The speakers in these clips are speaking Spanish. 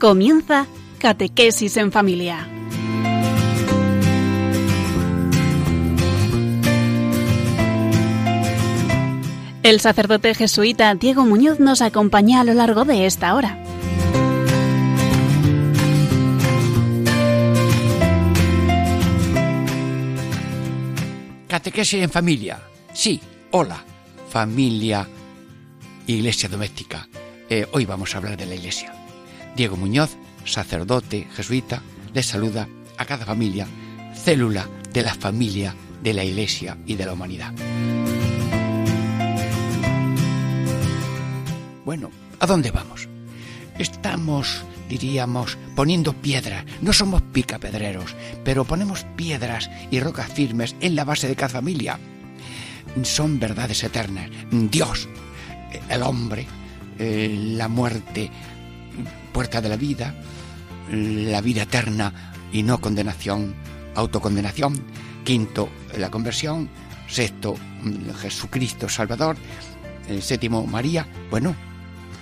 Comienza Catequesis en Familia. El sacerdote jesuita Diego Muñoz nos acompaña a lo largo de esta hora. Catequesis en familia. Sí, hola, familia, iglesia doméstica. Eh, hoy vamos a hablar de la iglesia. Diego Muñoz, sacerdote jesuita, les saluda a cada familia, célula de la familia de la iglesia y de la humanidad. Bueno, ¿a dónde vamos? Estamos, diríamos, poniendo piedras. No somos picapedreros, pero ponemos piedras y rocas firmes en la base de cada familia. Son verdades eternas. Dios, el hombre, eh, la muerte, puerta de la vida, la vida eterna y no condenación, autocondenación. Quinto, la conversión. Sexto, Jesucristo Salvador. Séptimo, María. Bueno,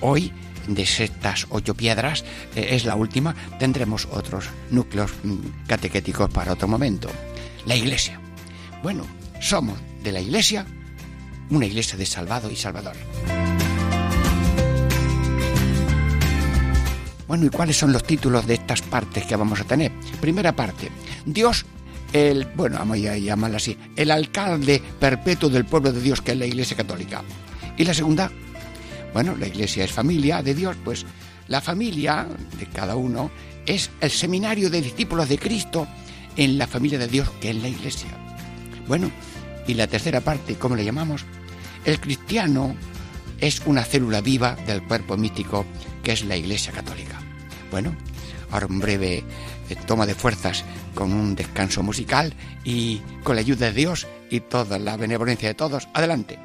hoy de estas ocho piedras eh, es la última. Tendremos otros núcleos mm, catequéticos para otro momento. La iglesia. Bueno, somos de la iglesia una iglesia de salvado y salvador. Bueno, ¿y cuáles son los títulos de estas partes que vamos a tener? Primera parte, Dios, el, bueno, vamos a llamarla así, el alcalde perpetuo del pueblo de Dios, que es la Iglesia Católica. Y la segunda, bueno, la Iglesia es familia de Dios, pues la familia de cada uno es el seminario de discípulos de Cristo en la familia de Dios, que es la Iglesia. Bueno, y la tercera parte, ¿cómo le llamamos? El cristiano es una célula viva del cuerpo místico que es la Iglesia Católica. Bueno, ahora un breve eh, toma de fuerzas con un descanso musical y con la ayuda de Dios y toda la benevolencia de todos, adelante.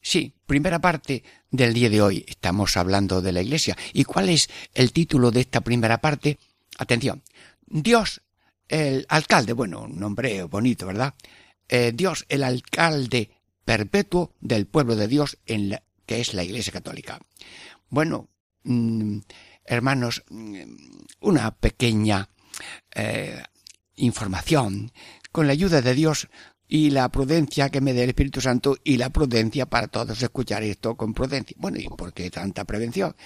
Sí, primera parte del día de hoy. Estamos hablando de la iglesia. ¿Y cuál es el título de esta primera parte? Atención. Dios, el alcalde, bueno, un nombre bonito, ¿verdad? Eh, Dios, el alcalde perpetuo del pueblo de Dios en la, que es la iglesia católica. Bueno, mmm, hermanos, una pequeña eh, información. Con la ayuda de Dios y la prudencia que me dé el Espíritu Santo y la prudencia para todos escuchar esto con prudencia. Bueno, ¿y por qué tanta prevención?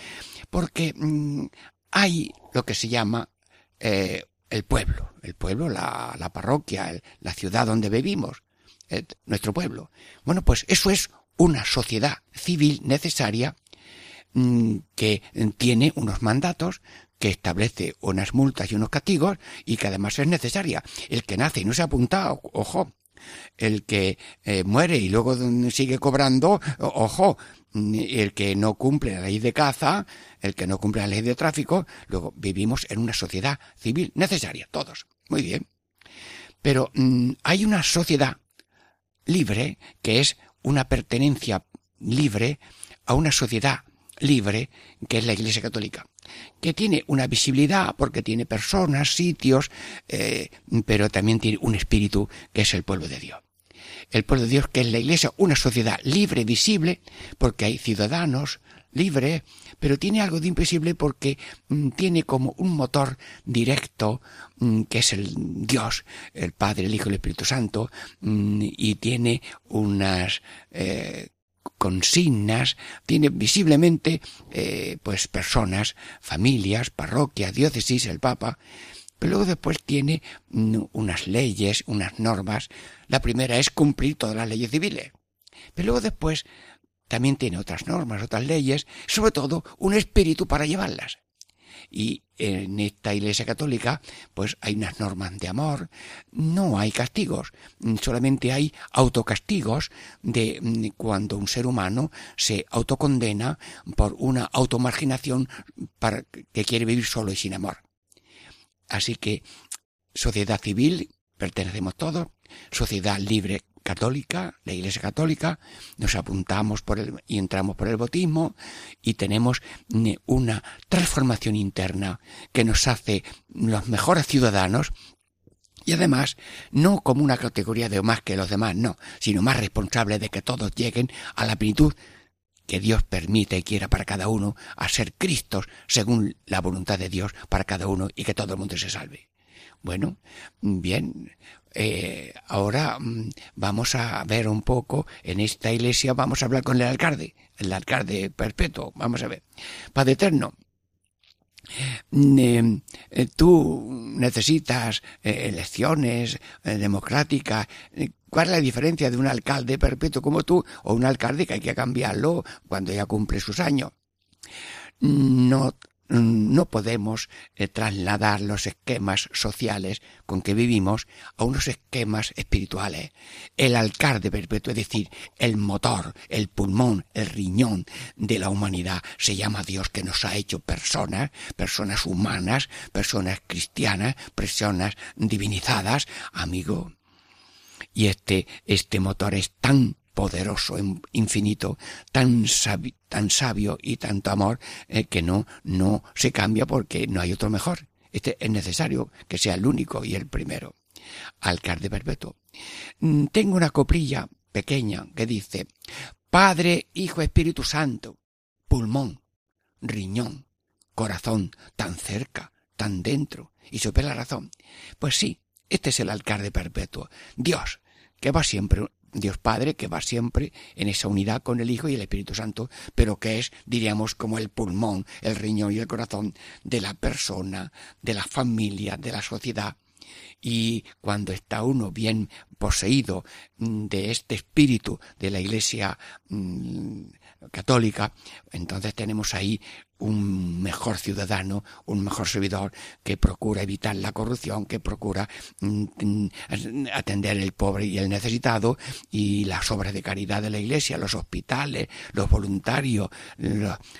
Porque mmm, hay lo que se llama eh, el pueblo, el pueblo, la, la parroquia, la ciudad donde vivimos, eh, nuestro pueblo. Bueno, pues eso es una sociedad civil necesaria mmm, que tiene unos mandatos que establece unas multas y unos castigos y que además es necesaria. El que nace y no se apunta, ojo, el que eh, muere y luego sigue cobrando, ojo, el que no cumple la ley de caza, el que no cumple la ley de tráfico, luego vivimos en una sociedad civil necesaria, todos. Muy bien. Pero mmm, hay una sociedad libre que es una pertenencia libre a una sociedad libre que es la Iglesia Católica que tiene una visibilidad porque tiene personas, sitios, eh, pero también tiene un espíritu que es el pueblo de Dios. El pueblo de Dios que es la Iglesia, una sociedad libre, visible, porque hay ciudadanos libres, pero tiene algo de invisible porque mm, tiene como un motor directo mm, que es el Dios, el Padre, el Hijo el Espíritu Santo, mm, y tiene unas eh, consignas, tiene visiblemente eh, pues personas, familias, parroquias, diócesis, el Papa, pero luego después tiene unas leyes, unas normas. La primera es cumplir todas las leyes civiles. Pero luego después también tiene otras normas, otras leyes, sobre todo un espíritu para llevarlas. Y en esta Iglesia Católica, pues hay unas normas de amor, no hay castigos, solamente hay autocastigos de mm, cuando un ser humano se autocondena por una automarginación para que quiere vivir solo y sin amor. Así que sociedad civil, pertenecemos todos, sociedad libre católica, la Iglesia católica, nos apuntamos por el, y entramos por el bautismo y tenemos mm, una transformación interna que nos hace los mejores ciudadanos y además, no como una categoría de más que los demás, no, sino más responsable de que todos lleguen a la plenitud que Dios permite y quiera para cada uno, a ser Cristos según la voluntad de Dios para cada uno y que todo el mundo se salve. Bueno, bien, eh, ahora mm, vamos a ver un poco en esta iglesia, vamos a hablar con el alcalde, el alcalde perpetuo, vamos a ver. Padre Eterno, mm, eh, eh, tú necesitas elecciones democráticas. ¿Cuál es la diferencia de un alcalde perpetuo como tú o un alcalde que hay que cambiarlo cuando ya cumple sus años? No no podemos eh, trasladar los esquemas sociales con que vivimos a unos esquemas espirituales. El alcalde perpetuo, es decir, el motor, el pulmón, el riñón de la humanidad, se llama Dios que nos ha hecho personas, personas humanas, personas cristianas, personas divinizadas, amigo. Y este, este motor es tan poderoso, infinito, tan sabio, y tanto amor eh, que no, no se cambia porque no hay otro mejor. Este es necesario que sea el único y el primero. Alcalde perpetuo. Mm, tengo una coplilla pequeña que dice Padre, Hijo, Espíritu Santo, pulmón, riñón, corazón, tan cerca, tan dentro, y supe la razón. Pues sí, este es el alcalde perpetuo, Dios, que va siempre Dios Padre que va siempre en esa unidad con el Hijo y el Espíritu Santo, pero que es, diríamos, como el pulmón, el riñón y el corazón de la persona, de la familia, de la sociedad. Y cuando está uno bien poseído mm, de este espíritu de la Iglesia mm, católica, entonces tenemos ahí un mejor ciudadano, un mejor servidor que procura evitar la corrupción, que procura mm, mm, atender el pobre y el necesitado y las obras de caridad de la iglesia, los hospitales, los voluntarios,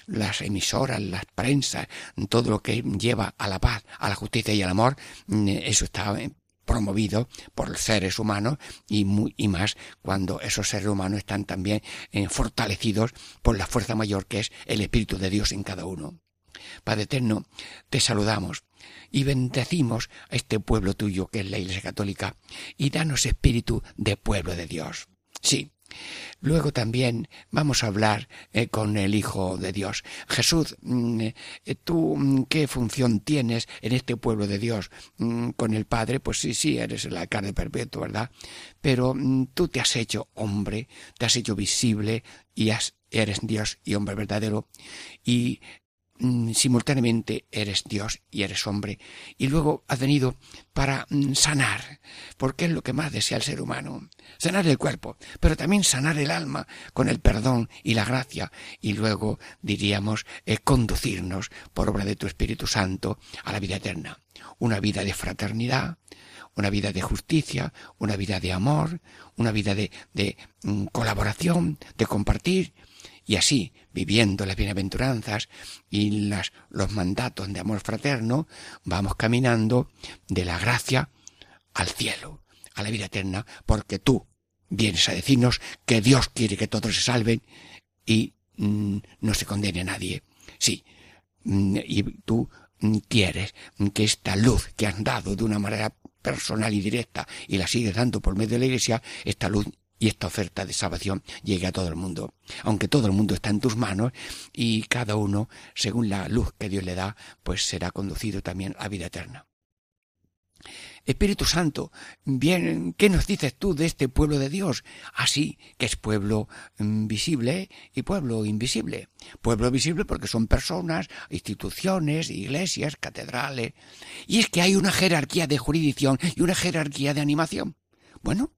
las emisoras, las prensas, todo lo que lleva a la paz, a la justicia y al amor, mm, eso está promovido por seres humanos y, muy, y más cuando esos seres humanos están también eh, fortalecidos por la fuerza mayor que es el Espíritu de Dios en cada uno. Padre Eterno, te saludamos y bendecimos a este pueblo tuyo que es la Iglesia Católica y danos espíritu de pueblo de Dios. Sí, Luego también vamos a hablar eh, con el Hijo de Dios. Jesús, mm, eh, ¿tú mm, qué función tienes en este pueblo de Dios? Mm, con el Padre, pues sí, sí, eres el alcalde perpetuo, ¿verdad? Pero tú te has hecho hombre, te has hecho visible y eres Dios y hombre verdadero. Y simultáneamente eres Dios y eres hombre, y luego has venido para mm, sanar, porque es lo que más desea el ser humano, sanar el cuerpo, pero también sanar el alma con el perdón y la gracia, y luego diríamos eh, conducirnos por obra de tu Espíritu Santo a la vida eterna, una vida de fraternidad, una vida de justicia, una vida de amor, una vida de, de mm, colaboración, de compartir, y así, viviendo las bienaventuranzas y las, los mandatos de amor fraterno, vamos caminando de la gracia al cielo, a la vida eterna, porque tú vienes a decirnos que Dios quiere que todos se salven y mm, no se condene a nadie. Sí, mm, y tú mm, quieres que esta luz que has dado de una manera personal y directa y la sigues dando por medio de la iglesia, esta luz y esta oferta de salvación llegue a todo el mundo. Aunque todo el mundo está en tus manos y cada uno, según la luz que Dios le da, pues será conducido también a vida eterna. Espíritu Santo, bien, ¿qué nos dices tú de este pueblo de Dios? Así que es pueblo mm, visible y pueblo invisible. Pueblo visible porque son personas, instituciones, iglesias, catedrales. Y es que hay una jerarquía de jurisdicción y una jerarquía de animación. Bueno,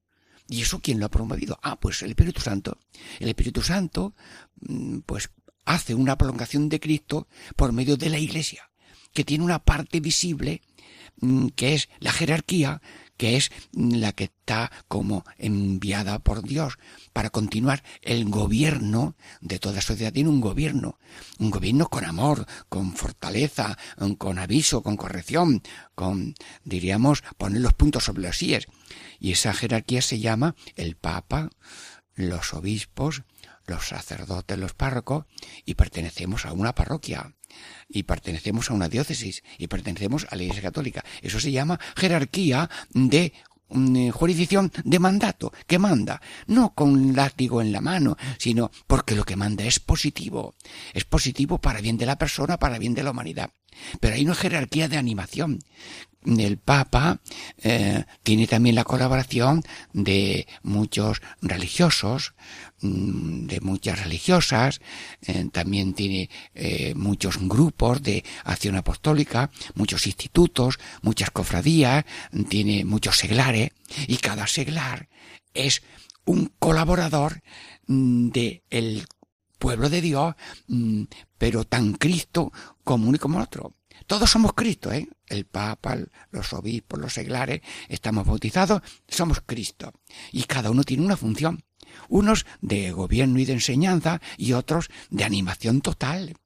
¿Y eso quién lo ha promovido? Ah, pues el Espíritu Santo. El Espíritu Santo, mm, pues hace una prolongación de Cristo por medio de la Iglesia, que tiene una parte visible mm, que es la jerarquía, que es la que está como enviada por Dios para continuar el gobierno de toda sociedad. Tiene un gobierno, un gobierno con amor, con fortaleza, con aviso, con corrección, con, diríamos, poner los puntos sobre los síes. Y esa jerarquía se llama el Papa, los obispos, los sacerdotes, los párrocos, y pertenecemos a una parroquia, y pertenecemos a una diócesis, y pertenecemos a la Iglesia Católica. Eso se llama jerarquía de mm, jurisdicción de mandato, que manda, no con látigo en la mano, sino porque lo que manda es positivo, es positivo para bien de la persona, para bien de la humanidad. Pero hay una jerarquía de animación, el Papa eh, tiene también la colaboración de muchos religiosos, mm, de muchas religiosas, eh, también tiene eh, muchos grupos de acción apostólica, muchos institutos, muchas cofradías, tiene muchos seglares, y cada seglar es un colaborador mm, de el pueblo de Dios, mm, pero tan Cristo como uno y como otro. Todos somos Cristo, ¿eh? El Papa, los obispos, los seglares, estamos bautizados, somos Cristo. Y cada uno tiene una función. Unos de gobierno y de enseñanza y otros de animación total.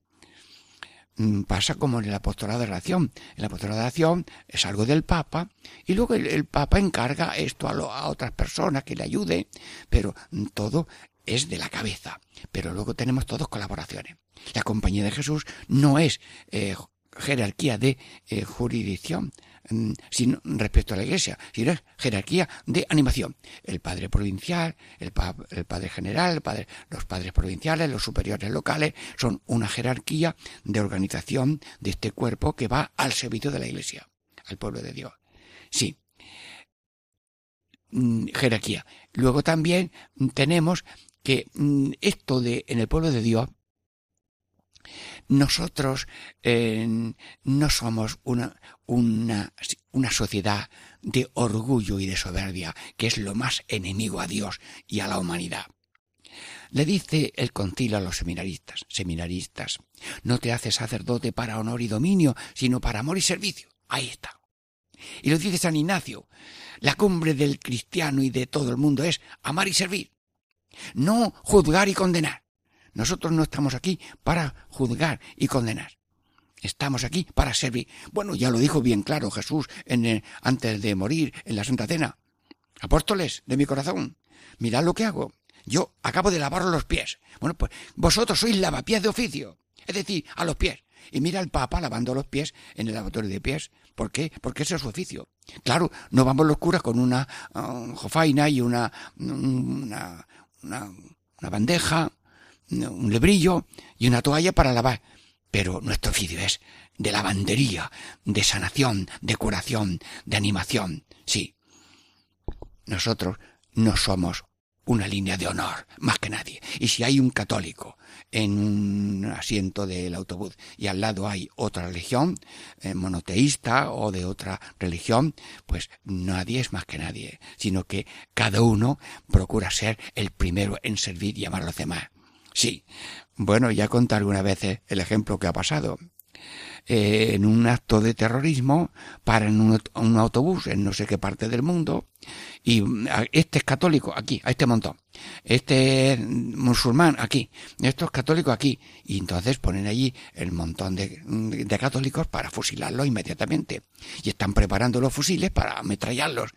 Mm, pasa como en el apostolado de oración. El apostolado de oración es algo del Papa y luego el, Papa encarga esto a, otras personas que le ayuden, pero todo es de la cabeza. Pero luego tenemos todos colaboraciones. La compañía de Jesús no es eh, jerarquía de eh, jurisdicción mm, sino respecto a la iglesia, sino jerarquía de animación. El padre provincial, el, padre general, los padres provinciales, los superiores locales, son una jerarquía de organización de este cuerpo que va al servicio de la iglesia, al pueblo de Dios. Sí. Mm, jerarquía. Luego también tenemos que mm, esto de en el pueblo de Dios nosotros eh, no somos una, una, una sociedad de orgullo y de soberbia, que es lo más enemigo a Dios y a la humanidad. Le dice el concilio a los seminaristas, seminaristas, no te haces sacerdote para honor y dominio, sino para amor y servicio. Ahí está. Y lo dice San Ignacio, la cumbre del cristiano y de todo el mundo es amar y servir, no juzgar y condenar. Nosotros no estamos aquí para juzgar y condenar. Estamos aquí para servir. Bueno, ya lo dijo bien claro Jesús en antes de morir en la Santa Cena. Apóstoles de mi corazón, mirad lo que hago. Yo acabo de lavar los pies. Bueno, pues vosotros sois lavapiés de oficio. Es decir, a los pies. Y mira al Papa lavando los pies en el lavatorio de pies. ¿Por qué? Porque ese es su oficio. Claro, no vamos los curas con una uh, jofaina y una, una, una, una bandeja un lebrillo y una toalla para lavar. Pero nuestro oficio es de lavandería, de sanación, de curación, de animación. Sí. Nosotros no somos una línea de honor, más que nadie. Y si hay un católico en un asiento del autobús y al lado hay otra religión, eh, monoteísta o de otra religión, pues nadie es más que nadie, sino que cada uno procura ser el primero en servir y amar a los demás. Sí. Bueno, ya conté algunas veces el ejemplo que ha pasado. Eh, en un acto de terrorismo paran un, un autobús en no sé qué parte del mundo y este es católico aquí, a este montón, este es musulmán aquí, estos es católico aquí y entonces ponen allí el montón de, de católicos para fusilarlos inmediatamente y están preparando los fusiles para ametrallarlos.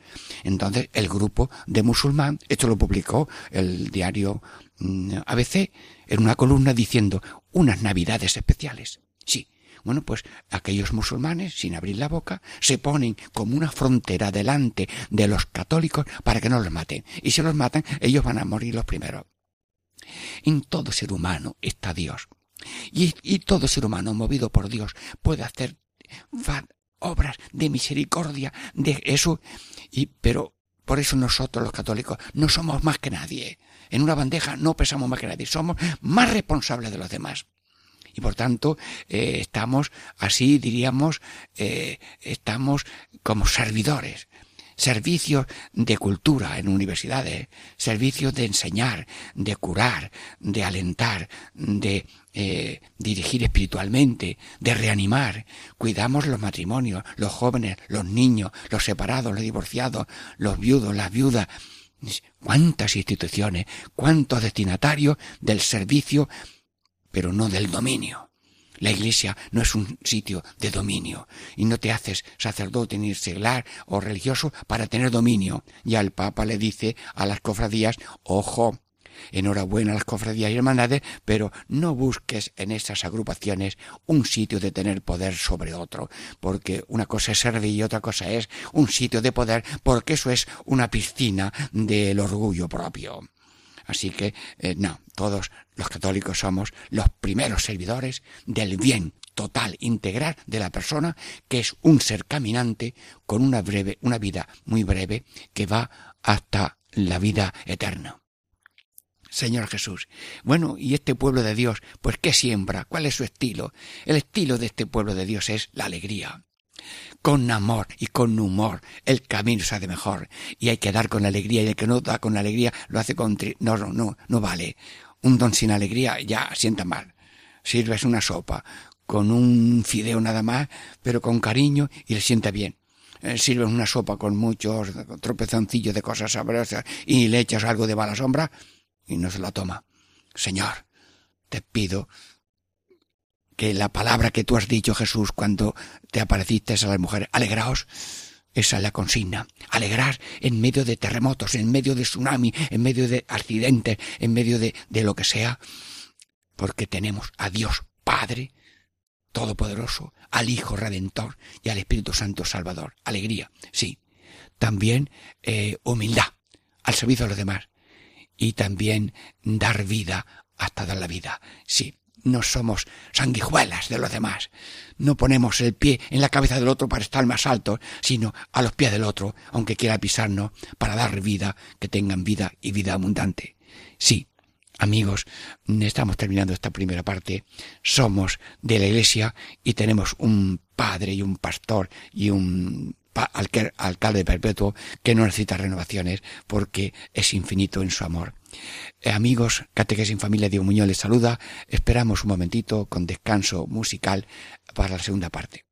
Entonces el grupo de musulmán, esto lo publicó el diario Mm, ABC en una columna diciendo unas navidades especiales. Sí. Bueno, pues aquellos musulmanes, sin abrir la boca, se ponen como una frontera delante de los católicos para que no los maten. Y si los matan, ellos van a morir los primeros. En todo ser humano está Dios. Y, y todo ser humano movido por Dios puede hacer obras de misericordia, de eso. Y, pero por eso nosotros los católicos no somos más que nadie en una bandeja no pesamos más que nadie, somos más responsables de los demás. Y por tanto, eh, estamos así, diríamos, eh, estamos como servidores. servicios de cultura en universidades, servicios de enseñar, de curar, de alentar, de eh, dirigir espiritualmente, de reanimar. Cuidamos los matrimonios, los jóvenes, los niños, los separados, los divorciados, los viudos, las viudas. ¿Cuántas instituciones, cuántos destinatarios del servicio, pero no del dominio? La iglesia no es un sitio de dominio y no te haces sacerdote ni seglar o religioso para tener dominio. Ya el Papa le dice a las cofradías, ojo, enhorabuena a las cofradías y hermandades, pero no busques en esas agrupaciones un sitio de tener poder sobre otro, porque una cosa es servir y otra cosa es un sitio de poder, porque eso es una piscina del orgullo propio. Así que, eh, no, todos los católicos somos los primeros servidores del bien total, integral de la persona, que es un ser caminante con una breve, una vida muy breve que va hasta la vida eterna. Señor Jesús. Bueno, y este pueblo de Dios, pues ¿qué siembra? ¿Cuál es su estilo? El estilo de este pueblo de Dios es la alegría con amor y con humor, el camino se hace mejor. Y hay que dar con alegría, y el que no da con alegría lo hace con... No, no, no, no vale. Un don sin alegría ya sienta mal. Sirves una sopa con un fideo nada más, pero con cariño y le sienta bien. Eh, sirves una sopa con muchos tropezoncillos de cosas sabrosas y le echas algo de mala sombra y no se la toma. Señor, te pido la palabra que tú has dicho, Jesús, cuando te apareciste a las mujeres, alegraos, esa es la consigna. Alegrar en medio de terremotos, en medio de tsunami, en medio de accidentes, en medio de, de lo que sea, porque tenemos a Dios Padre Todopoderoso, al Hijo Redentor y al Espíritu Santo Salvador. Alegría, sí. También eh, humildad al servicio de los demás. Y también dar vida hasta dar la vida. Sí, no somos sanguijuelas de los demás. No ponemos el pie en la cabeza del otro para estar más alto, sino a los pies del otro, aunque quiera pisarnos, para dar vida, que tengan vida y vida abundante. Sí, amigos, estamos terminando esta primera parte. Somos de la iglesia y tenemos un padre y un pastor y un alcalde perpetuo que no necesita renovaciones porque es infinito en su amor. Eh, amigos, Catequesis en Familia Diego Muñoz les saluda. Esperamos un momentito con descanso musical para la segunda parte.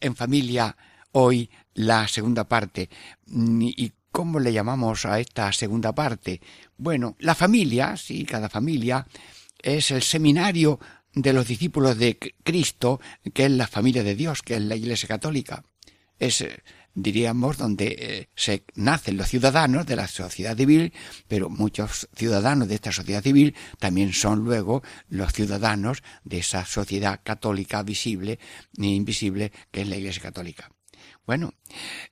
En familia, hoy la segunda parte. Mm, ¿Y cómo le llamamos a esta segunda parte? Bueno, la familia, sí, cada familia es el seminario de los discípulos de Cristo, que es la familia de Dios, que es la Iglesia Católica. Es, eh, diríamos, donde eh, se nacen los ciudadanos de la sociedad civil, pero muchos ciudadanos de esta sociedad civil también son luego los ciudadanos de esa sociedad católica visible e invisible que es la Iglesia Católica. Bueno,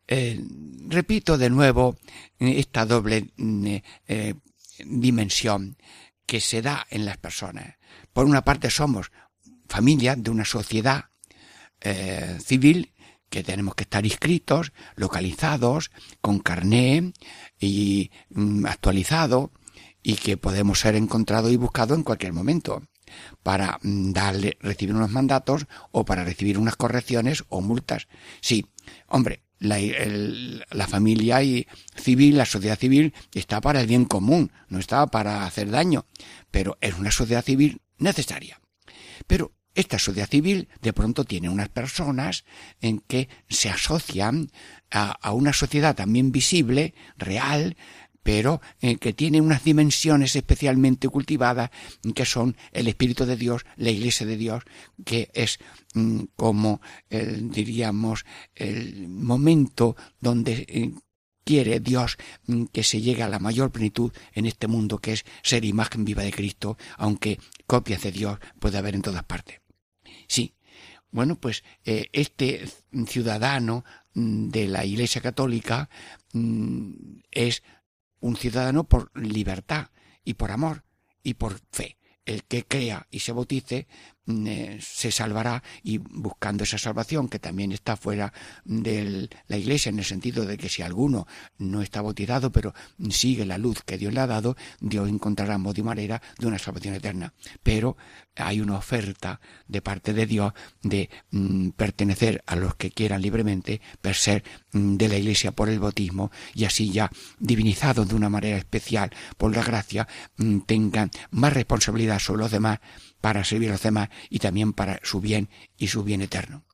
eh, repito de nuevo esta doble mm, eh, dimensión que se da en las personas. Por una parte somos familia de una sociedad civil que tenemos que estar inscritos, localizados, con carné y mm, actualizado y que podemos ser encontrados y buscados en cualquier momento para mm, darle, recibir unos mandatos o para recibir unas correcciones o multas. Sí, hombre, la, el- la familia y civil, la sociedad civil está para el bien común, no está para hacer daño, pero es una sociedad civil necesaria. Pero esta sociedad civil de pronto tiene unas personas en que se asocian a, una sociedad también visible, real, pero eh, que tiene unas dimensiones especialmente cultivadas que son el Espíritu de Dios, la Iglesia de Dios, que es mm, como diríamos el momento donde eh, quiere Dios mm, que se llegue a la mayor plenitud en este mundo que es ser imagen viva de Cristo, aunque copias de Dios puede haber en todas partes. Sí. Bueno, pues eh, este ciudadano mm, de la Iglesia Católica mm, es un ciudadano por libertad y por amor y por fe. El que crea y se bautice eh, se salvará y buscando esa salvación que también está fuera de la iglesia en el sentido de que si alguno no está bautizado pero sigue la luz que Dios le ha dado, Dios encontrará modo y manera de una salvación eterna. Pero hay una oferta de parte de Dios de mm, pertenecer a los que quieran libremente, per ser mm, de la iglesia por el bautismo y así ya divinizados de una manera especial por la gracia, mm, tengan más responsabilidad sobre los demás para servir los demás y también para su bien y su bien eterno.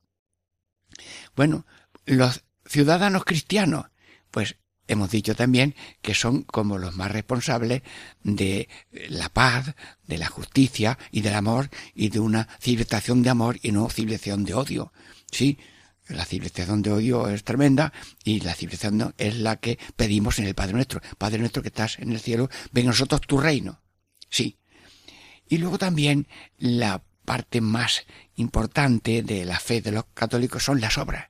Bueno, los ciudadanos cristianos, pues hemos dicho también que son como los más responsables de la paz, de la justicia y del amor y de una civilización de amor y no civilización de odio. Sí, la civilización de odio es tremenda y la civilización es la que pedimos en el Padre Nuestro. Padre Nuestro que estás en el cielo, ven a nosotros tu reino. Sí. Y luego también la parte más importante de la fe de los católicos son las obras.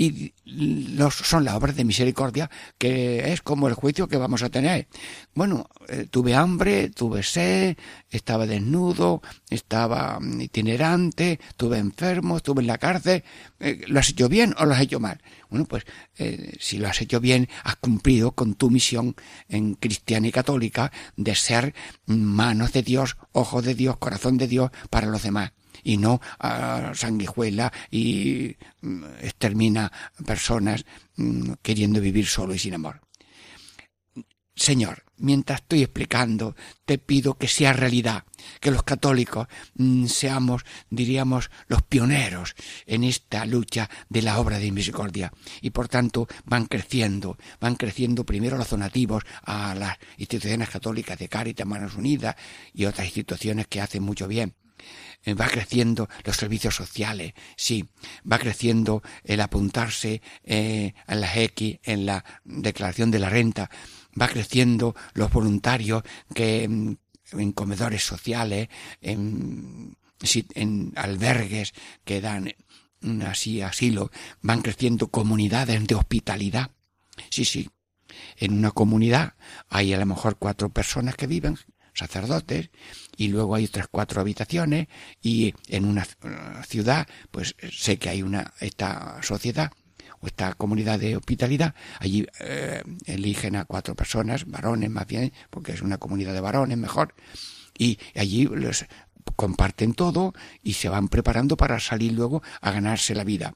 Y los, son las obras de misericordia, que es como el juicio que vamos a tener. Bueno, eh, tuve hambre, tuve sed, estaba desnudo, estaba mm, itinerante, estuve enfermo, estuve en la cárcel. Eh, ¿Lo has hecho bien o lo has hecho mal? Bueno, pues eh, si lo has hecho bien, has cumplido con tu misión en cristiana y católica de ser manos de Dios, ojos de Dios, corazón de Dios para los demás. Y no a sanguijuela y mm, extermina personas mm, queriendo vivir solo y sin amor. Señor, mientras estoy explicando, te pido que sea realidad, que los católicos mm, seamos, diríamos, los pioneros en esta lucha de la obra de misericordia. Y por tanto van creciendo, van creciendo primero los donativos a las instituciones católicas de Cáritas, Manos Unidas y otras instituciones que hacen mucho bien va creciendo los servicios sociales, sí, va creciendo el apuntarse eh, en las X, en la declaración de la renta, va creciendo los voluntarios que mm, en comedores sociales, en, en albergues que dan mm, así asilo, van creciendo comunidades de hospitalidad. Sí, sí. En una comunidad hay a lo mejor cuatro personas que viven, sacerdotes, y luego hay otras cuatro habitaciones, y en una ciudad, pues sé que hay una, esta sociedad, o esta comunidad de hospitalidad, allí eh, eligen a cuatro personas, varones más bien, porque es una comunidad de varones mejor, y allí los comparten todo y se van preparando para salir luego a ganarse la vida.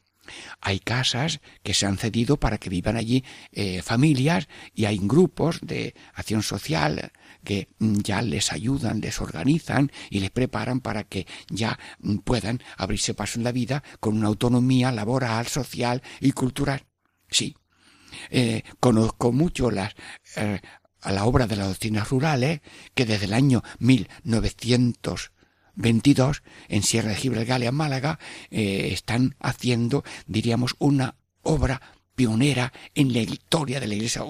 Hay casas que se han cedido para que vivan allí eh, familias y hay grupos de acción social que mm, ya les ayudan, les organizan y les preparan para que ya mm, puedan abrirse paso en la vida con una autonomía laboral, social y cultural. Sí. Eh, conozco mucho las, eh, a la obra de las doctrinas rurales que desde el año 1922 en Sierra de Gibraltar, en Málaga, eh, están haciendo, diríamos, una obra pionera en la historia de la Iglesia,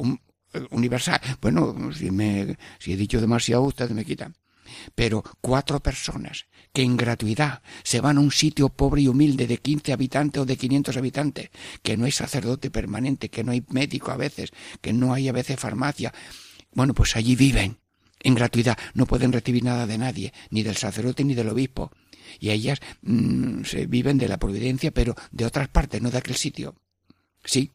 universal. Bueno, si, me, si he dicho demasiado, ustedes me quitan. Pero cuatro personas que en gratuidad se van a un sitio pobre y humilde de 15 habitantes o de 500 habitantes, que no hay sacerdote permanente, que no hay médico a veces, que no hay a veces farmacia. Bueno, pues allí viven en gratuidad, no pueden recibir nada de nadie, ni del sacerdote ni del obispo. Y ellas mm, se viven de la providencia, pero de otras partes, no de aquel sitio. Sí,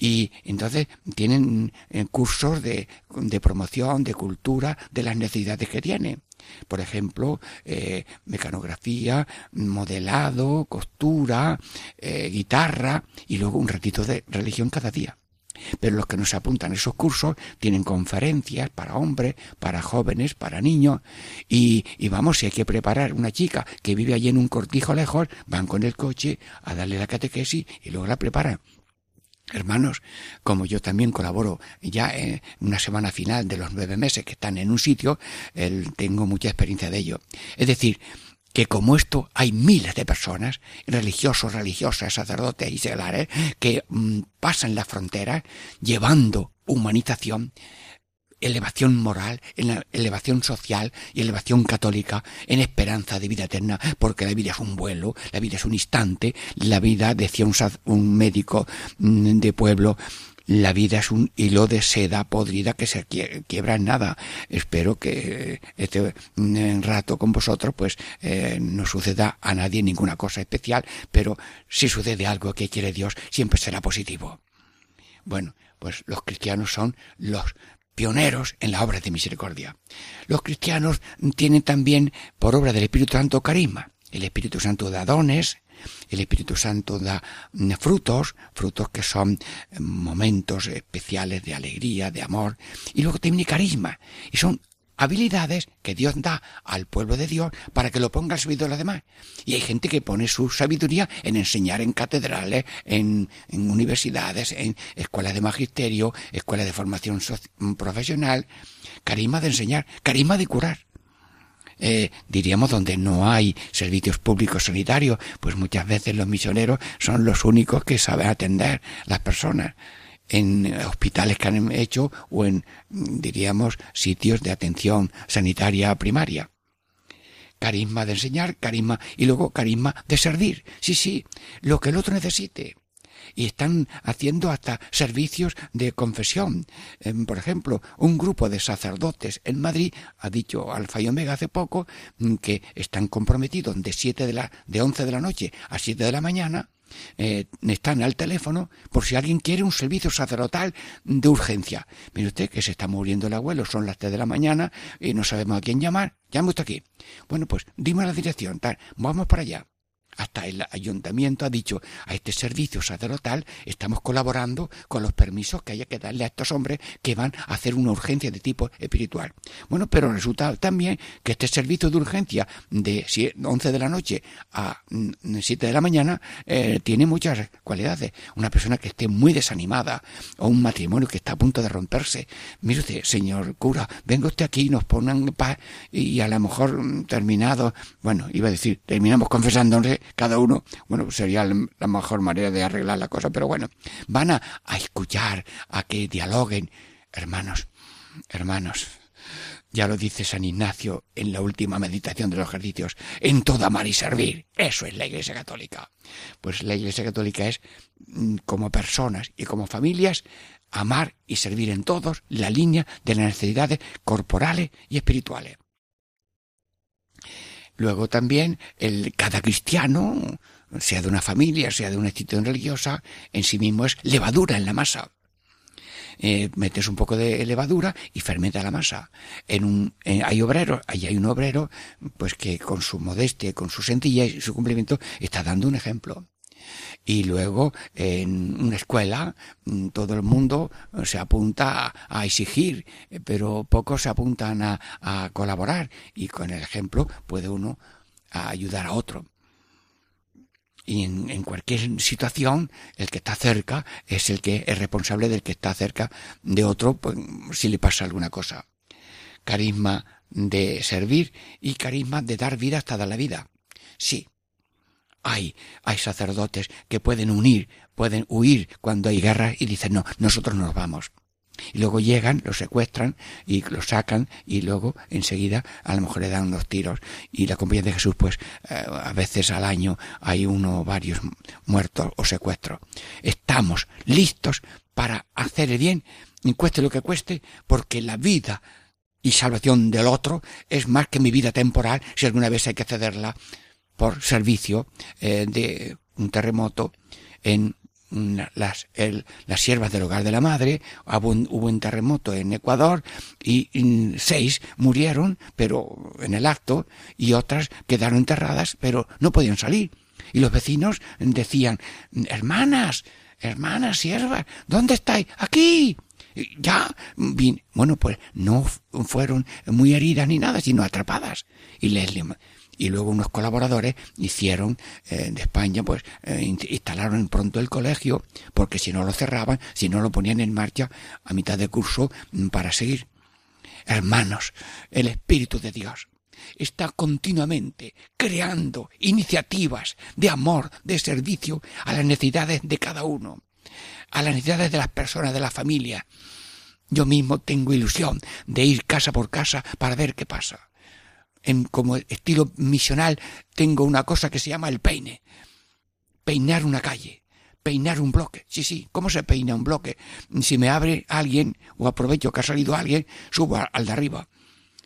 y entonces tienen eh, cursos de, de, promoción, de cultura, de las necesidades que tienen. Por ejemplo, eh, mecanografía, modelado, costura, eh, guitarra y luego un ratito de religión cada día. Pero los que nos apuntan a esos cursos tienen conferencias para hombres, para jóvenes, para niños. Y, y, vamos, si hay que preparar una chica que vive allí en un cortijo lejos, van con el coche a darle la catequesis y luego la preparan. Hermanos, como yo también colaboro ya en una semana final de los nueve meses que están en un sitio, tengo mucha experiencia de ello. Es decir, que como esto hay miles de personas, religiosos, religiosas, sacerdotes y seglares, que mm, pasan la frontera llevando humanización, elevación moral, en elevación social y elevación católica, en esperanza de vida eterna, porque la vida es un vuelo, la vida es un instante, la vida, decía un, un médico mm, de pueblo, la vida es un hilo de seda podrida que se quiebra en nada. Espero que este mm, rato con vosotros pues eh, no suceda a nadie ninguna cosa especial, pero si sucede algo que quiere Dios, siempre será positivo. Bueno, pues los cristianos son los pioneros en la obra de misericordia. Los cristianos tienen también, por obra del Espíritu Santo, carisma. El Espíritu Santo da dones, el Espíritu Santo da mm, frutos, frutos que son mm, momentos especiales de alegría, de amor, y luego tiene carisma, y son habilidades que Dios da al pueblo de Dios para que lo ponga al servicio de los demás. Y hay gente que pone su sabiduría en enseñar en catedrales, en, universidades, en escuelas de magisterio, escuelas de formación profesional. Carisma de enseñar, carisma de curar. Eh, diríamos donde no hay servicios públicos sanitarios, pues muchas veces los misioneros son los únicos que saben atender las personas en hospitales que han hecho o en, diríamos, sitios de atención sanitaria primaria. Carisma de enseñar, carisma y luego carisma de servir. Sí, sí, lo que el otro necesite. Y están haciendo hasta servicios de confesión. Em, por ejemplo, un grupo de sacerdotes en Madrid ha dicho Alfa y Omega hace poco mm, que están comprometidos de siete de la, de once de la noche a siete de la mañana eh, están al teléfono por si alguien quiere un servicio sacerdotal de urgencia. Mire usted que se está muriendo el abuelo, son las tres de la mañana y no sabemos a quién llamar. Llame usted aquí. Bueno, pues dime la dirección, tal. Vamos para allá hasta el ayuntamiento ha dicho a este servicio sacerdotal estamos colaborando con los permisos que haya que darle a estos hombres que van a hacer una urgencia de tipo espiritual. Bueno, pero resulta también que este servicio de urgencia de 11 de la noche a 7 de la mañana eh, tiene muchas cualidades. Una persona que esté muy desanimada o un matrimonio que está a punto de romperse. Mire usted, señor cura, venga usted aquí, nos pongan paz y a lo mejor mm, terminado, bueno, iba a decir, terminamos confesándose cada uno, bueno, sería la mejor manera de arreglar la cosa, pero bueno, van a, escuchar, a que dialoguen. Hermanos, hermanos, ya lo dice San Ignacio en la última meditación de los ejercicios, en todo amar y servir. Eso es la Iglesia Católica. Pues la Iglesia Católica es, mm, como personas y como familias, amar y servir en todos la línea de las necesidades corporales y espirituales. Luego también el, cada cristiano, sea de una familia, sea de una institución religiosa, en sí mismo es levadura en la masa. Eh, metes un poco de levadura y fermenta la masa. En un, hay obreros, ahí hay un obrero, pues que con su modestia, con su sencillez y su cumplimiento está dando un ejemplo y luego en una escuela mm, todo el mundo se apunta a, exigir, pero pocos se apuntan a, colaborar y con el ejemplo puede uno ayudar a otro. Y en, en, cualquier situación, el que está cerca es el que es responsable del que está cerca de otro pues, si le pasa alguna cosa. Carisma de servir y carisma de dar vida hasta dar la vida. Sí, hay, hay sacerdotes que pueden unir, pueden huir cuando hay guerra y dicen, no, nosotros nos vamos. Y luego llegan, los secuestran y los sacan y luego enseguida a lo mejor le dan unos tiros. Y la compañía de Jesús, pues eh, a veces al año hay uno o varios muertos o secuestros. Estamos listos para hacer el bien, cueste lo que cueste, porque la vida y salvación del otro es más que mi vida temporal, si alguna vez hay que cederla por servicio eh, de un terremoto en las, las siervas del hogar de la madre, hubo un, terremoto en Ecuador y, seis murieron, pero en el acto, y otras quedaron enterradas, pero no podían salir. Y los vecinos decían, hermanas, hermanas, siervas, ¿dónde estáis? Aquí. Ya, bueno, pues no fueron muy heridas ni nada, sino atrapadas. Y les y luego unos colaboradores hicieron eh, de España, pues eh, instalaron pronto el colegio, porque si no lo cerraban, si no lo ponían en marcha a mitad de curso mm, para seguir. Hermanos, el Espíritu de Dios está continuamente creando iniciativas de amor, de servicio a las necesidades de cada uno, a las necesidades de las personas, de la familia. Yo mismo tengo ilusión de ir casa por casa para ver qué pasa en, como estilo misional, tengo una cosa que se llama el peine. Peinar una calle, peinar un bloque. Sí, sí, ¿cómo se peina un bloque? Si me abre alguien, o aprovecho que ha salido alguien, subo al de arriba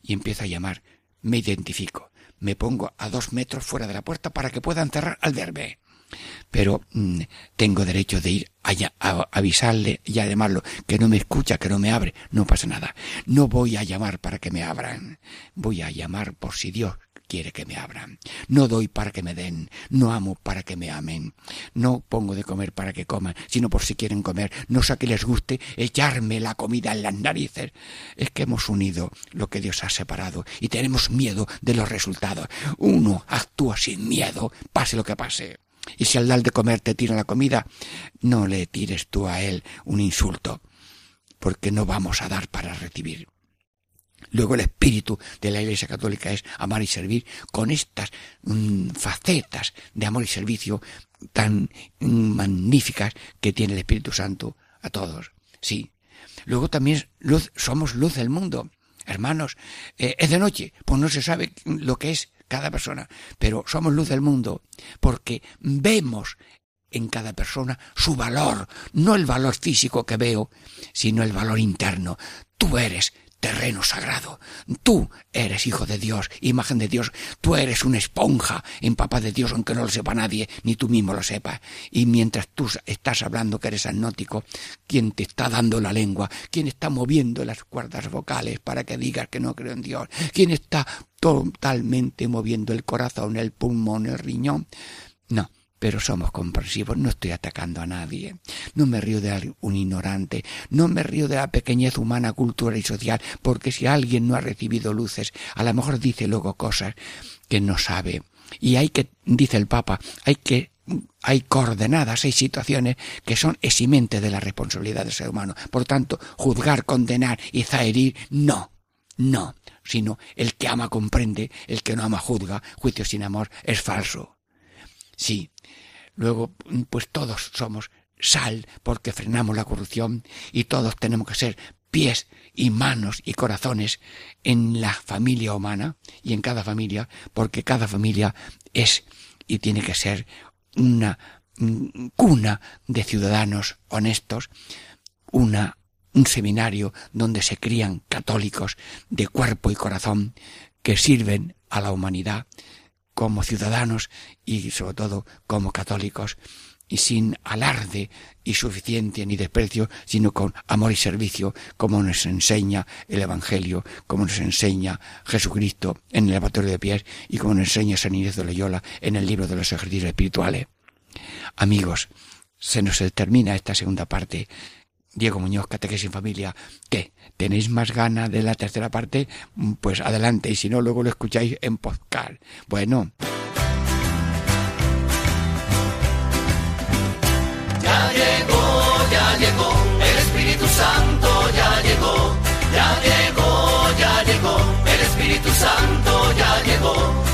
y empiezo a llamar. Me identifico. Me pongo a dos metros fuera de la puerta para que pueda encerrar al verme pero mm, tengo derecho de ir allá a avisarle y a llamarlo, que no me escucha, que no me abre, no pasa nada. No voy a llamar para que me abran, voy a llamar por si Dios quiere que me abran. No doy para que me den, no amo para que me amen. No pongo de comer para que coman, sino por si quieren comer. No sé que les guste echarme la comida en las narices. Es que hemos unido lo que Dios ha separado y tenemos miedo de los resultados. Uno actúa sin miedo, pase lo que pase. Y si al dar de comer te tira la comida, no le tires tú a él un insulto, porque no vamos a dar para recibir. Luego el espíritu de la Iglesia Católica es amar y servir con estas mm, facetas de amor y servicio tan mm, magníficas que tiene el Espíritu Santo a todos. Sí. Luego también somos luz del mundo. Hermanos, eh, es de noche, pues no se sabe lo que es cada persona, pero somos luz del mundo porque vemos en cada persona su valor, no el valor físico que veo, sino el valor interno. Tú eres terreno sagrado. Tú eres hijo de Dios, imagen de Dios. Tú eres una esponja empapa de Dios, aunque no lo sepa nadie, ni tú mismo lo sepas. Y mientras tú estás hablando que eres agnótico, ¿quién te está dando la lengua? ¿Quién está moviendo las cuerdas vocales para que digas que no creo en Dios? ¿Quién está totalmente moviendo el corazón, el pulmón, el riñón? No, pero somos comprensivos, no estoy atacando a nadie, no me río de un ignorante, no me río de la pequeñez humana, cultural y social, porque si alguien no ha recibido luces, a lo mejor dice luego cosas que no sabe. Y hay que, dice el Papa, hay que hay coordenadas, hay situaciones que son eximentes de la responsabilidad del ser humano. Por tanto, juzgar, condenar y zaherir, no, no, sino el que ama comprende, el que no ama juzga, juicio sin amor es falso. Sí, Luego, pues todos somos sal porque frenamos la corrupción y todos tenemos que ser pies y manos y corazones en la familia humana y en cada familia porque cada familia es y tiene que ser una cuna de ciudadanos honestos, una un seminario donde se crían católicos de cuerpo y corazón que sirven a la humanidad como ciudadanos y sobre todo como católicos y sin alarde y suficiente ni desprecio, sino con amor y servicio, como nos enseña el Evangelio, como nos enseña Jesucristo en el lavatorio de pies y como nos enseña San Inés de Loyola en el libro de los ejercicios espirituales. Amigos, se nos termina esta segunda parte. Diego Muñoz, Catequesis en Familia, ¿qué? ¿Tenéis más ganas de la tercera parte? Pues adelante, y si no, luego lo escucháis en podcast. Bueno. Ya llegó, ya llegó, el Espíritu Santo ya llegó, ya llegó, ya llegó, el Espíritu Santo ya llegó.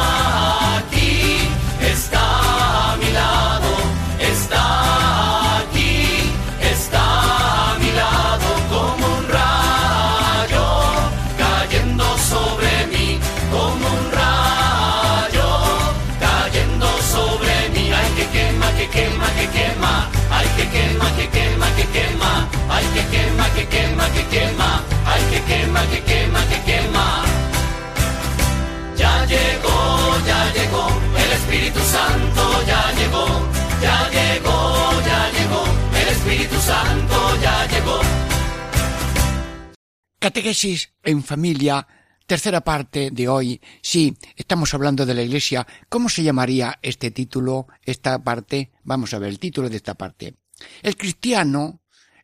quema, que quema, que quema, ay, que quema, que quema, que quema. Ya llegó, ya llegó, el Espíritu Santo ya llegó, ya llegó, ya llegó, el Espíritu Santo ya llegó. Catequesis en familia, tercera parte de hoy. Sí, estamos hablando de la Iglesia. ¿Cómo se llamaría este título, esta parte? Vamos a ver el título de esta parte. El cristiano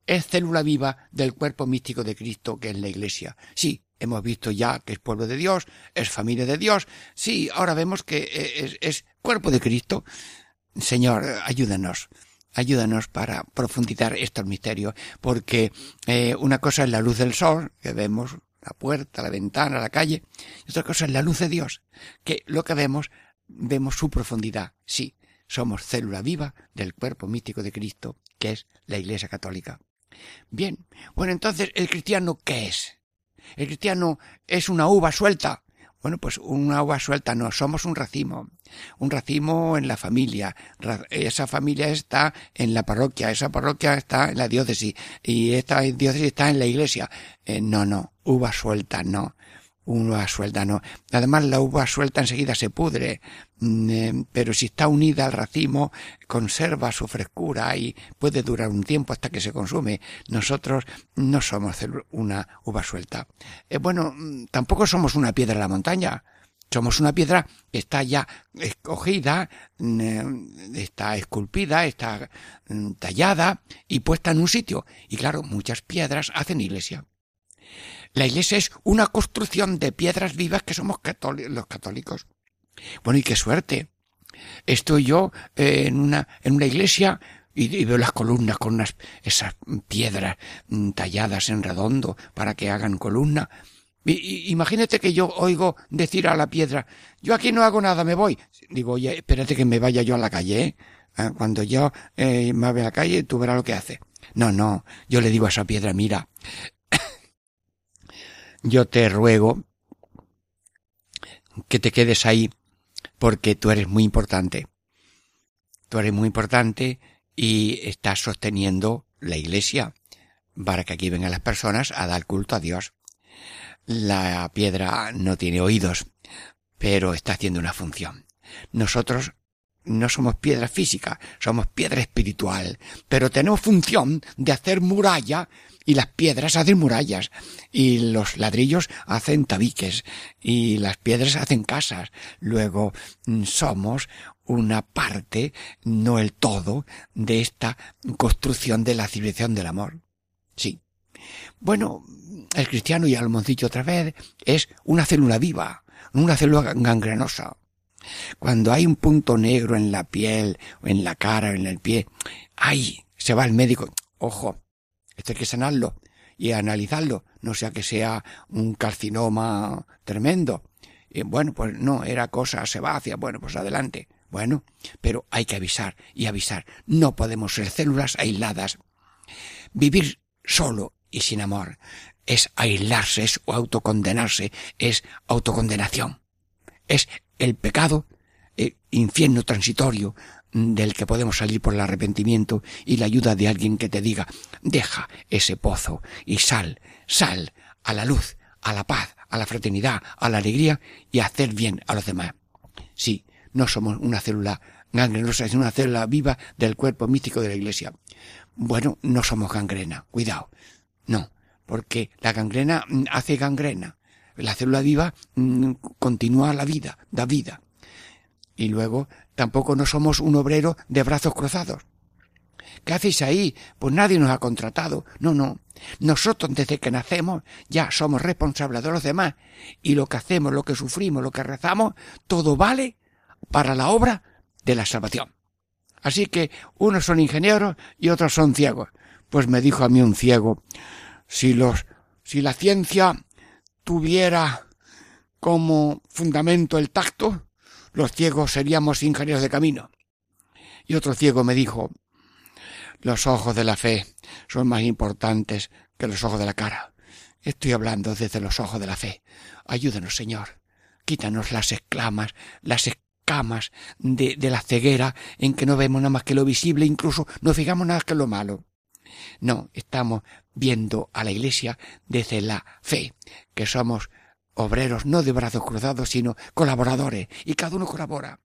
es célula viva del cuerpo místico de Cristo, que es la Iglesia. Sí, hemos visto ya que es pueblo de Dios, es familia de Dios. Sí, ahora vemos que es, es cuerpo de Cristo. Señor, ayúdanos ayúdanos para profundizar estos misterios, porque eh, una cosa es la luz del sol, que vemos la puerta, la ventana, la calle, y otra cosa es la luz de Dios, que lo que vemos, vemos su profundidad. Sí, somos célula viva del cuerpo místico de Cristo, que es la Iglesia Católica. Bien, bueno, entonces, ¿el cristiano qué es? ¿El cristiano es una uva suelta? Bueno, pues una uva suelta no, somos un racimo, un racimo en la familia. Esa familia está en la parroquia, esa parroquia está en la diócesis y esta diócesis está en la iglesia. Eh, no, no, uva suelta no. Uva suelta no. Además la uva suelta enseguida se pudre, mm, eh, pero si está unida al racimo conserva su frescura y puede durar un tiempo hasta que se consume. Nosotros no somos una uva suelta. Eh, bueno, mm, tampoco somos una piedra en la montaña. Somos una piedra que está ya escogida, mm, eh, está esculpida, está tallada y puesta en un sitio. Y claro, muchas piedras hacen iglesia. La iglesia es una construcción de piedras vivas que somos cató- los católicos. Bueno, y qué suerte. Estoy yo eh, en una, en una iglesia y, y veo las columnas con unas, esas piedras mm, talladas en redondo para que hagan columna. I- Imagínate que yo oigo decir a la piedra, yo aquí no hago nada, me voy. Digo, oye, espérate que me vaya yo a la calle, ¿eh? Ah, Cuando yo eh, me vaya a la calle, tú verás lo que hace. No, no, yo le digo a esa piedra, mira, yo te ruego que te quedes ahí porque tú eres muy importante. Tú eres muy importante y estás sosteniendo la iglesia para que aquí vengan las personas a dar culto a Dios. La piedra no tiene oídos, pero está haciendo una función. Nosotros no somos piedra física, somos piedra espiritual, pero tenemos función de hacer muralla y las piedras hacen murallas y los ladrillos hacen tabiques y las piedras hacen casas. Luego mm, somos una parte, no el todo, de esta construcción de la civilización del amor. Sí. Bueno, el cristiano, ya lo hemos otra vez, es una célula viva, una célula gangrenosa. Cuando hay un punto negro en la piel, o en la cara, o en el pie, ¡ay! Se va el médico. Ojo, esto hay que sanarlo y analizarlo, no sea que sea un carcinoma tremendo. Y bueno, pues no, era cosa sebácea, bueno, pues adelante. Bueno, pero hay que avisar y avisar. No podemos ser células aisladas. Vivir solo y sin amor es aislarse, es autocondenarse, es autocondenación. Es el pecado, eh, infierno transitorio mm, del que podemos salir por el arrepentimiento y la ayuda de alguien que te diga, deja ese pozo y sal, sal a la luz, a la paz, a la fraternidad, a la alegría y hacer bien a los demás. Sí, no somos una célula gangrenosa, sino una célula viva del cuerpo místico de la iglesia. Bueno, no somos gangrena, cuidado. No, porque la gangrena mm, hace gangrena. La célula viva mm, continúa la vida, da vida. Y luego tampoco no somos un obrero de brazos cruzados. ¿Qué hacéis ahí? Pues nadie nos ha contratado. No, no. Nosotros desde que nacemos ya somos responsables de los demás. Y lo que hacemos, lo que sufrimos, lo que rezamos, todo vale para la obra de la salvación. Así que unos son ingenieros y otros son ciegos. Pues me dijo a mí un ciego, si los, si la ciencia tuviera como fundamento el tacto, los ciegos seríamos ingenieros de camino. Y otro ciego me dijo, los ojos de la fe son más importantes que los ojos de la cara. Estoy hablando desde los ojos de la fe. Ayúdanos, Señor. Quítanos las exclamas, las escamas de, de la ceguera en que no vemos nada más que lo visible, incluso no fijamos nada que lo malo. No, estamos viendo a la Iglesia desde la fe, que somos obreros no de brazos cruzados, sino colaboradores, y cada uno colabora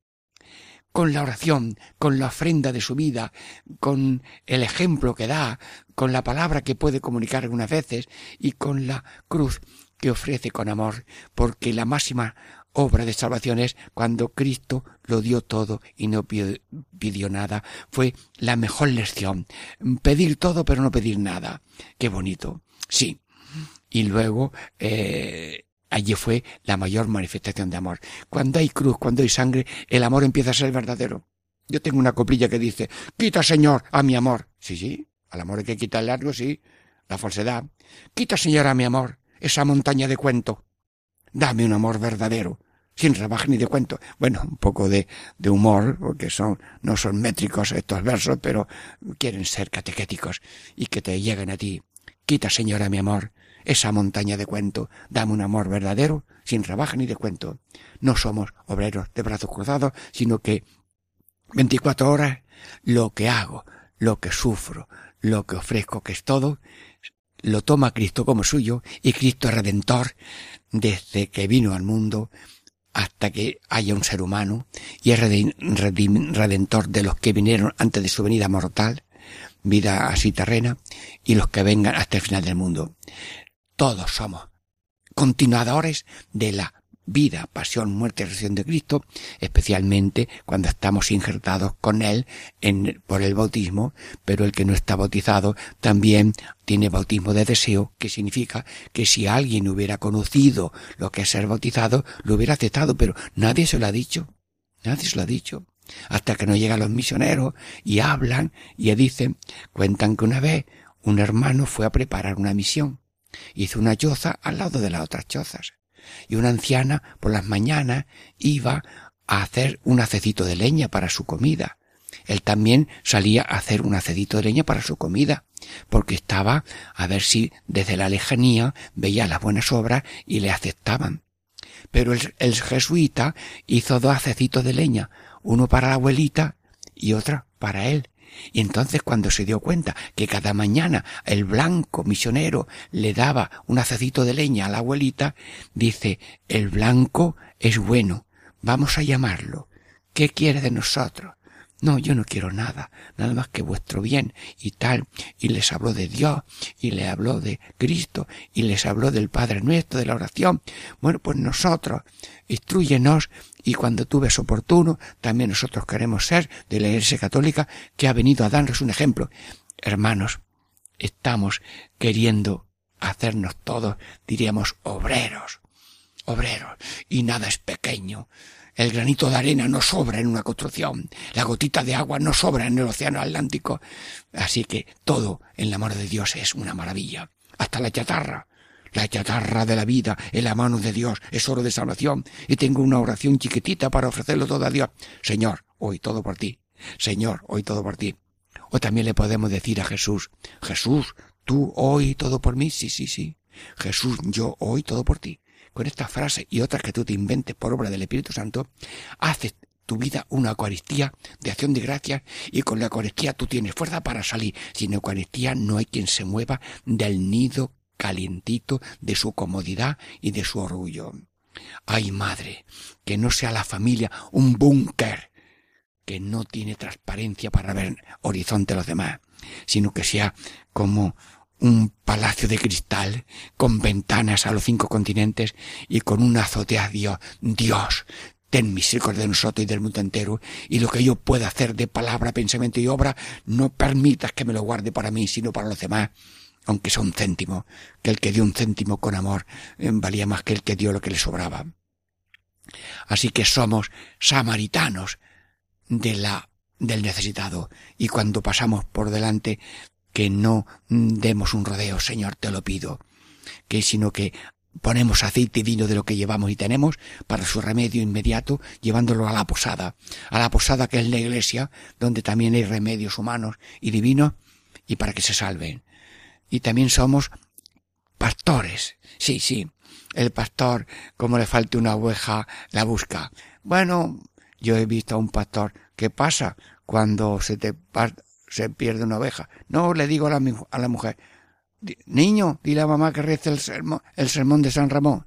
con la oración, con la ofrenda de su vida, con el ejemplo que da, con la palabra que puede comunicar algunas veces y con la cruz que ofrece con amor, porque la máxima obra de salvación es cuando Cristo lo dio todo y no pi- pidió nada. Fue la mejor lección. Pedir todo pero no pedir nada. Qué bonito. Sí. Y luego, eh, allí fue la mayor manifestación de amor. Cuando hay cruz, cuando hay sangre, el amor empieza a ser verdadero. Yo tengo una coplilla que dice, quita Señor a mi amor. Sí, sí, al amor hay que quitarle algo, sí, la falsedad. Quita Señor a mi amor, esa montaña de cuento. Dame un amor verdadero, sin rebaja ni de cuento. Bueno, un poco de, de humor, porque son, no son métricos estos versos, pero quieren ser catequéticos y que te lleguen a ti. Quita Señor a mi amor, esa montaña de cuento, dame un amor verdadero, sin rebaja ni de cuento. No somos obreros de brazos cruzados, sino que 24 horas lo que hago, lo que sufro, lo que ofrezco, que es todo, lo toma Cristo como suyo y Cristo es redentor desde que vino al mundo hasta que haya un ser humano y es redentor de los que vinieron antes de su venida mortal, vida así terrena, y los que vengan hasta el final del mundo. Todos somos continuadores de la vida, pasión, muerte y resurrección de Cristo, especialmente cuando estamos injertados con Él por el bautismo, pero el que no está bautizado también tiene bautismo de deseo, que significa que si alguien hubiera conocido lo que es ser bautizado, lo hubiera aceptado, pero nadie se lo ha dicho, nadie se lo ha dicho. Hasta que no llegan los misioneros y hablan y dicen, cuentan que una vez un hermano fue a preparar una misión Hizo una choza al lado de las otras chozas. Y una anciana por las mañanas iba a hacer un acecito de leña para su comida. Él también salía a hacer un acedito de leña para su comida, porque estaba a ver si desde la lejanía veía las buenas obras y le aceptaban. Pero el, jesuita hizo dos acecitos de leña, uno para la abuelita y otra para él. Y entonces cuando se dio cuenta que cada mañana el blanco misionero le daba un acecito de leña a la abuelita, dice, el blanco es bueno, vamos a llamarlo. ¿Qué quiere de nosotros? No, yo no quiero nada, nada más que vuestro bien y tal. Y les habló de Dios, y le habló de Cristo, y les habló del Padre nuestro, de la oración. Bueno, pues nosotros, instruyenos, y cuando tú ves oportuno, también nosotros queremos ser de la Iglesia Católica que ha venido a darnos un ejemplo. Hermanos, estamos queriendo hacernos todos, diríamos, obreros, obreros, y nada es pequeño. El granito de arena no sobra en una construcción. La gotita de agua no sobra en el océano Atlántico. Así que todo en el amor de Dios es una maravilla. Hasta la chatarra. La chatarra de la vida en la mano de Dios es oro de salvación. Y tengo una oración chiquitita para ofrecerlo todo a Dios. Señor, hoy todo por ti. Señor, hoy todo por ti. O también le podemos decir a Jesús, Jesús, tú hoy todo por mí. Sí, sí, sí. Jesús, yo hoy todo por ti con esta frase y otras que tú te inventes por obra del Espíritu Santo, haces tu vida una Eucaristía de acción de gracias y con la Eucaristía tú tienes fuerza para salir. Sin Eucaristía no hay quien se mueva del nido calientito de su comodidad y de su orgullo. Ay madre, que no sea la familia un búnker que no tiene transparencia para ver horizonte a los demás, sino que sea como un palacio de cristal con ventanas a los cinco continentes y con un azotea Dios. Dios, ten misericordia de nosotros y del mundo entero, y lo que yo pueda hacer de palabra, pensamiento y obra, no permitas que me lo guarde para mí, sino para los demás, aunque sea un céntimo, que el que dio un céntimo con amor eh, valía más que el que dio lo que le sobraba. Así que somos samaritanos de la del necesitado, y cuando pasamos por delante que no demos un rodeo, Señor, te lo pido, que sino que ponemos aceite y vino de lo que llevamos y tenemos para su remedio inmediato, llevándolo a la posada, a la posada que es la iglesia, donde también hay remedios humanos y divinos, y para que se salven. Y también somos pastores. Sí, sí. El pastor, como le falte una oveja, la busca. Bueno, yo he visto a un pastor. ¿Qué pasa cuando se te se pierde una oveja. No le digo a la, a la mujer, niño, dile a mamá que rece el sermón, el sermón de San Ramón.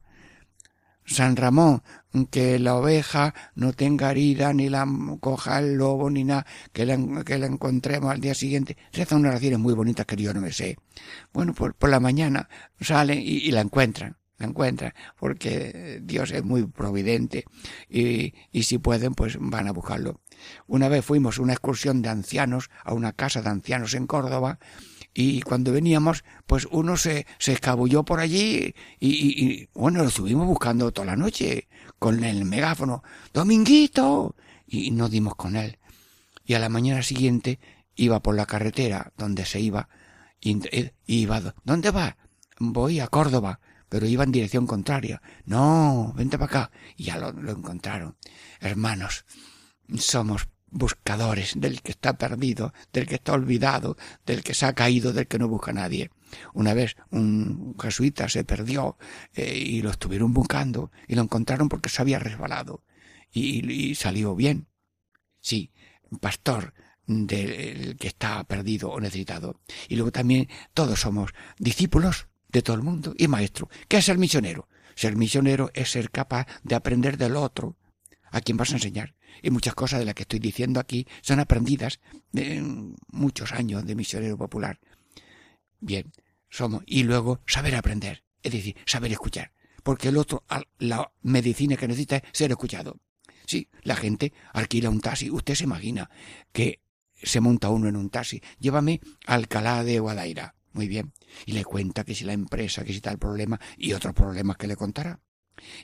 San Ramón, que la oveja no tenga herida, ni la coja el lobo, ni nada, que la, que la encontremos al día siguiente. Reza unas oraciones muy bonitas que yo no me sé. Bueno, por, por la mañana salen y, y la encuentran la encuentran, porque Dios es muy providente y, y si pueden, pues van a buscarlo. Una vez fuimos una excursión de ancianos a una casa de ancianos en Córdoba y cuando veníamos, pues uno se, se escabulló por allí y, y, bueno, lo estuvimos buscando toda la noche con el megáfono, Dominguito, y no dimos con él. Y a la mañana siguiente iba por la carretera donde se iba y, y iba, ¿dónde va? Voy a Córdoba pero iba en dirección contraria. No, vente para acá. Y ya lo, lo encontraron. Hermanos, somos buscadores del que está perdido, del que está olvidado, del que se ha caído, del que no busca a nadie. Una vez un jesuita se perdió eh, y lo estuvieron buscando y lo encontraron porque se había resbalado y, y salió bien. Sí, pastor del que está perdido o necesitado. Y luego también todos somos discípulos de todo el mundo y maestro. ¿Qué es ser misionero? Ser misionero es ser capaz de aprender del otro a quien vas a enseñar. Y muchas cosas de las que estoy diciendo aquí son aprendidas de muchos años de misionero popular. Bien, somos. Y luego saber aprender, es decir, saber escuchar. Porque el otro, la medicina que necesita es ser escuchado. Sí, la gente alquila un taxi. Usted se imagina que se monta uno en un taxi. Llévame a Alcalá de Guadaira. Muy bien. Y le cuenta que si la empresa, que si tal problema y otros problemas que le contará.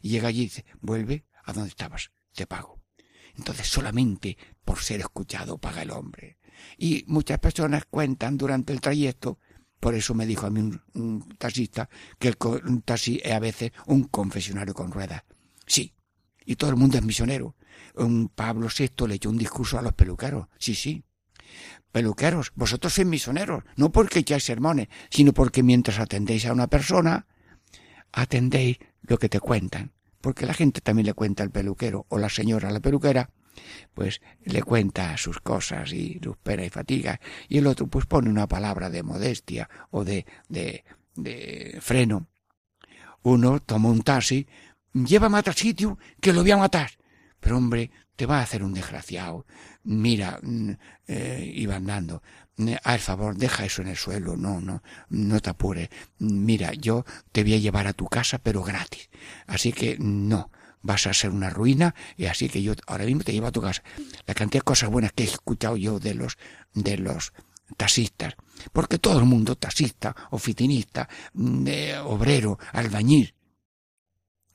Y llega allí y dice, vuelve a donde estabas, te pago. Entonces solamente por ser escuchado paga el hombre. Y muchas personas cuentan durante el trayecto Por eso me dijo a mí un, taxista que el un taxi es a veces un confesionario con ruedas. Sí, y todo el mundo es misionero. Un Pablo VI le echó un discurso a los peluqueros. Sí, sí. Peluqueros, vosotros sois misioneros, no porque echáis sermones, sino porque mientras atendéis a una persona, atendéis lo que te cuentan. Porque la gente también le cuenta al peluquero o la señora a la peluquera, pues le cuenta sus cosas y sus penas y fatigas. Y el otro pues pone una palabra de modestia o de, de, de freno. Uno toma un taxi, llévame a tal sitio que lo voy a matar. Pero hombre, te va a hacer un desgraciado. Mira, mm, eh, iba andando. Haz el favor, deja eso en el suelo. No, no, no te apures. Mira, yo te voy a llevar a tu casa, pero gratis. Así que no, vas a ser una ruina y así que yo ahora mismo te llevo a tu casa. La cantidad de cosas buenas que he escuchado yo de los, de los taxistas. Porque todo el mundo, taxista, oficinista, mm, eh, obrero, albañil,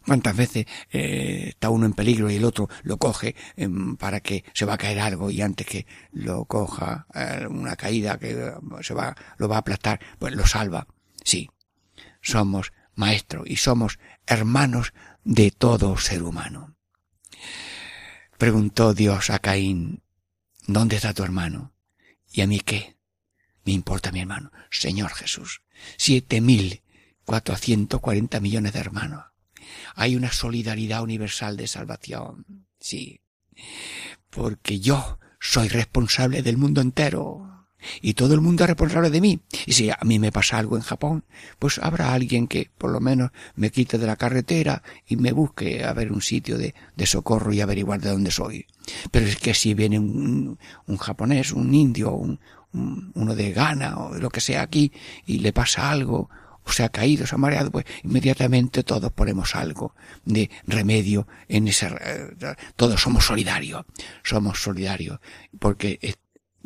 ¿Cuántas veces eh, está uno en peligro y el otro lo coge em, para que se va a caer algo y antes que lo coja eh, una caída que eh, se va, lo va a aplastar, pues lo salva? Sí, somos maestros y somos hermanos de todo ser humano. Preguntó Dios a Caín, ¿dónde está tu hermano? ¿Y a mí qué? Me importa mi hermano. Señor Jesús, siete mil cuatrocientos cuarenta millones de hermanos. Hay una solidaridad universal de salvación. Sí. Porque yo soy responsable del mundo entero. Y todo el mundo es responsable de mí. Y si a mí me pasa algo en Japón, pues habrá alguien que por lo menos me quite de la carretera y me busque a ver un sitio de, socorro y averiguar de dónde soy. Pero es que si viene un, japonés, un indio, un, un- uno de Ghana o lo que sea aquí y le pasa algo o se ha caído, se ha mareado, pues inmediatamente todos ponemos algo de remedio en ese, eh, todos somos solidarios, somos solidarios, porque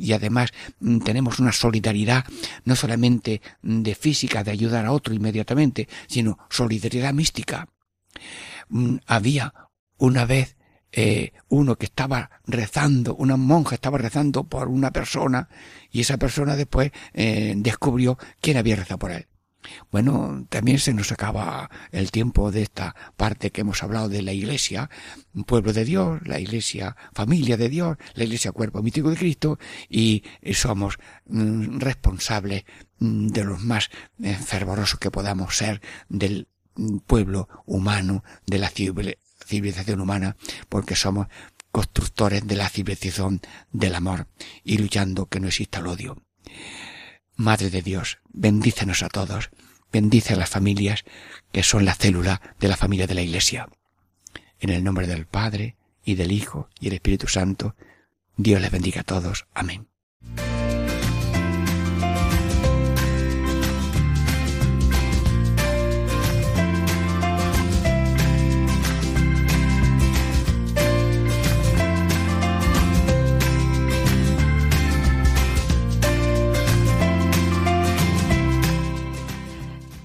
y además mm, tenemos una solidaridad no solamente de física, de ayudar a otro inmediatamente, sino solidaridad mística. Mm, Había una vez eh, uno que estaba rezando, una monja estaba rezando por una persona y esa persona después eh, descubrió quién había rezado por él. Bueno, también se nos acaba el tiempo de esta parte que hemos hablado de la iglesia, pueblo de Dios, la iglesia familia de Dios, la iglesia cuerpo místico de Cristo y somos mm, responsables mm, de los más eh, fervorosos que podamos ser del pueblo humano, de la civil- civilización humana, porque somos constructores de la civilización del amor y luchando que no exista el odio. Madre de Dios, bendícenos a todos, bendice a las familias que son la célula de la familia de la Iglesia. En el nombre del Padre, y del Hijo, y el Espíritu Santo, Dios les bendiga a todos. Amén.